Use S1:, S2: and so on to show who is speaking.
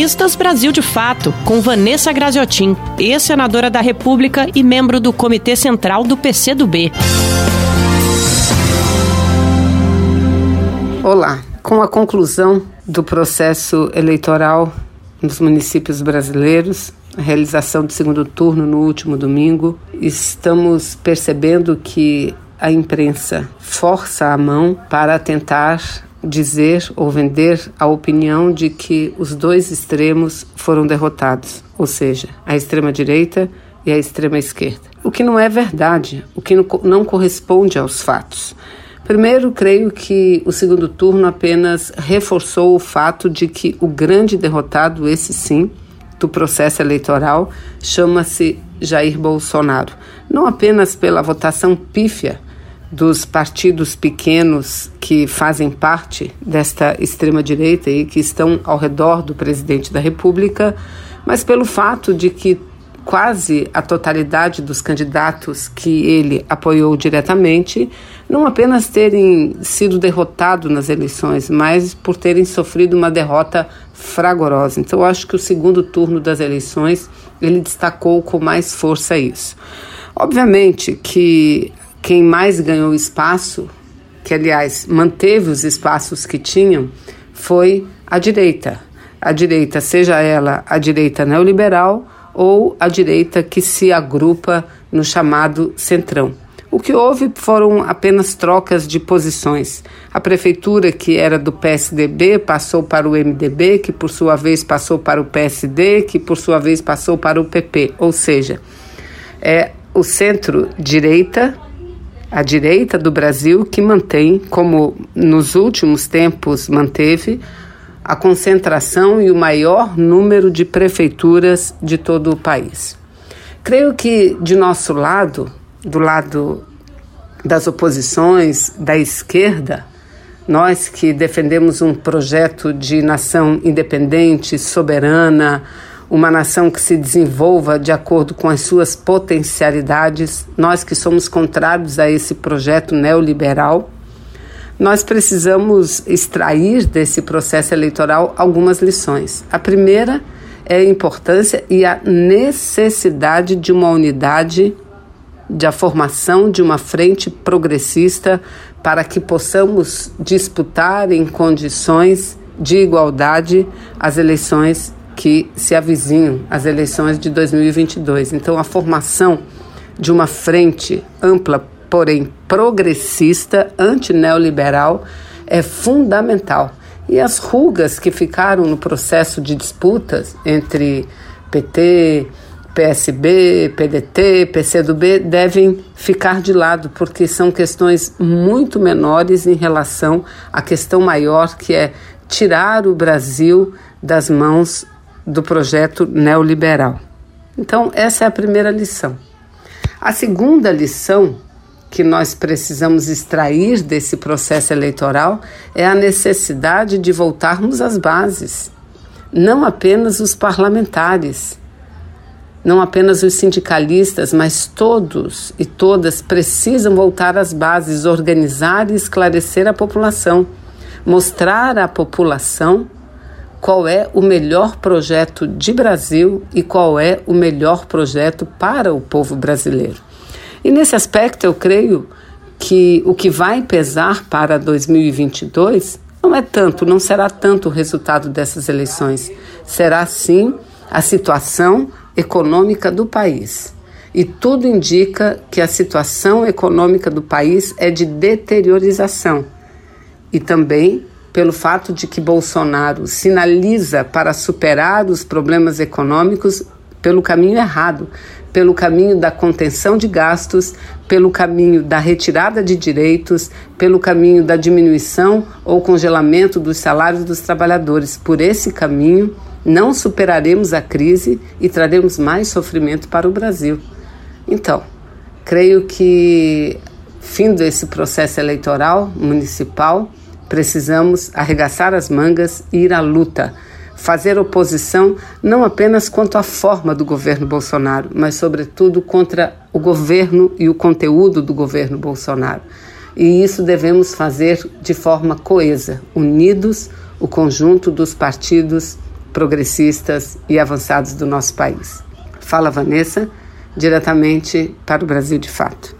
S1: Comunistas Brasil de Fato, com Vanessa Graziotin, ex-senadora da República e membro do Comitê Central do PCdoB.
S2: Olá. Com a conclusão do processo eleitoral nos municípios brasileiros, a realização do segundo turno no último domingo, estamos percebendo que a imprensa força a mão para tentar dizer ou vender a opinião de que os dois extremos foram derrotados, ou seja, a extrema-direita e a extrema-esquerda. O que não é verdade, o que não corresponde aos fatos. Primeiro, creio que o segundo turno apenas reforçou o fato de que o grande derrotado, esse sim, do processo eleitoral, chama-se Jair Bolsonaro. Não apenas pela votação pífia dos partidos pequenos que fazem parte desta extrema-direita e que estão ao redor do presidente da República, mas pelo fato de que quase a totalidade dos candidatos que ele apoiou diretamente não apenas terem sido derrotados nas eleições, mas por terem sofrido uma derrota fragorosa. Então, acho que o segundo turno das eleições ele destacou com mais força isso. Obviamente que quem mais ganhou espaço, que aliás manteve os espaços que tinham, foi a direita. A direita, seja ela a direita neoliberal ou a direita que se agrupa no chamado centrão. O que houve foram apenas trocas de posições. A prefeitura, que era do PSDB, passou para o MDB, que por sua vez passou para o PSD, que por sua vez passou para o PP. Ou seja, é o centro-direita a direita do Brasil que mantém, como nos últimos tempos manteve, a concentração e o maior número de prefeituras de todo o país. Creio que de nosso lado, do lado das oposições, da esquerda, nós que defendemos um projeto de nação independente, soberana, uma nação que se desenvolva de acordo com as suas potencialidades, nós que somos contrários a esse projeto neoliberal, nós precisamos extrair desse processo eleitoral algumas lições. A primeira é a importância e a necessidade de uma unidade, de a formação de uma frente progressista para que possamos disputar em condições de igualdade as eleições que se avizinham as eleições de 2022. Então, a formação de uma frente ampla, porém progressista, antineoliberal, é fundamental. E as rugas que ficaram no processo de disputas entre PT, PSB, PDT, PCdoB devem ficar de lado, porque são questões muito menores em relação à questão maior que é tirar o Brasil das mãos do projeto neoliberal. Então, essa é a primeira lição. A segunda lição que nós precisamos extrair desse processo eleitoral é a necessidade de voltarmos às bases, não apenas os parlamentares, não apenas os sindicalistas, mas todos e todas precisam voltar às bases, organizar e esclarecer a população, mostrar à população qual é o melhor projeto de Brasil e qual é o melhor projeto para o povo brasileiro. E nesse aspecto, eu creio que o que vai pesar para 2022 não é tanto, não será tanto o resultado dessas eleições, será sim a situação econômica do país. E tudo indica que a situação econômica do país é de deteriorização e também pelo fato de que Bolsonaro sinaliza para superar os problemas econômicos pelo caminho errado, pelo caminho da contenção de gastos, pelo caminho da retirada de direitos, pelo caminho da diminuição ou congelamento dos salários dos trabalhadores. Por esse caminho, não superaremos a crise e traremos mais sofrimento para o Brasil. Então, creio que, fim desse processo eleitoral municipal, Precisamos arregaçar as mangas e ir à luta, fazer oposição não apenas quanto à forma do governo Bolsonaro, mas, sobretudo, contra o governo e o conteúdo do governo Bolsonaro. E isso devemos fazer de forma coesa, unidos, o conjunto dos partidos progressistas e avançados do nosso país. Fala Vanessa, diretamente para o Brasil de Fato.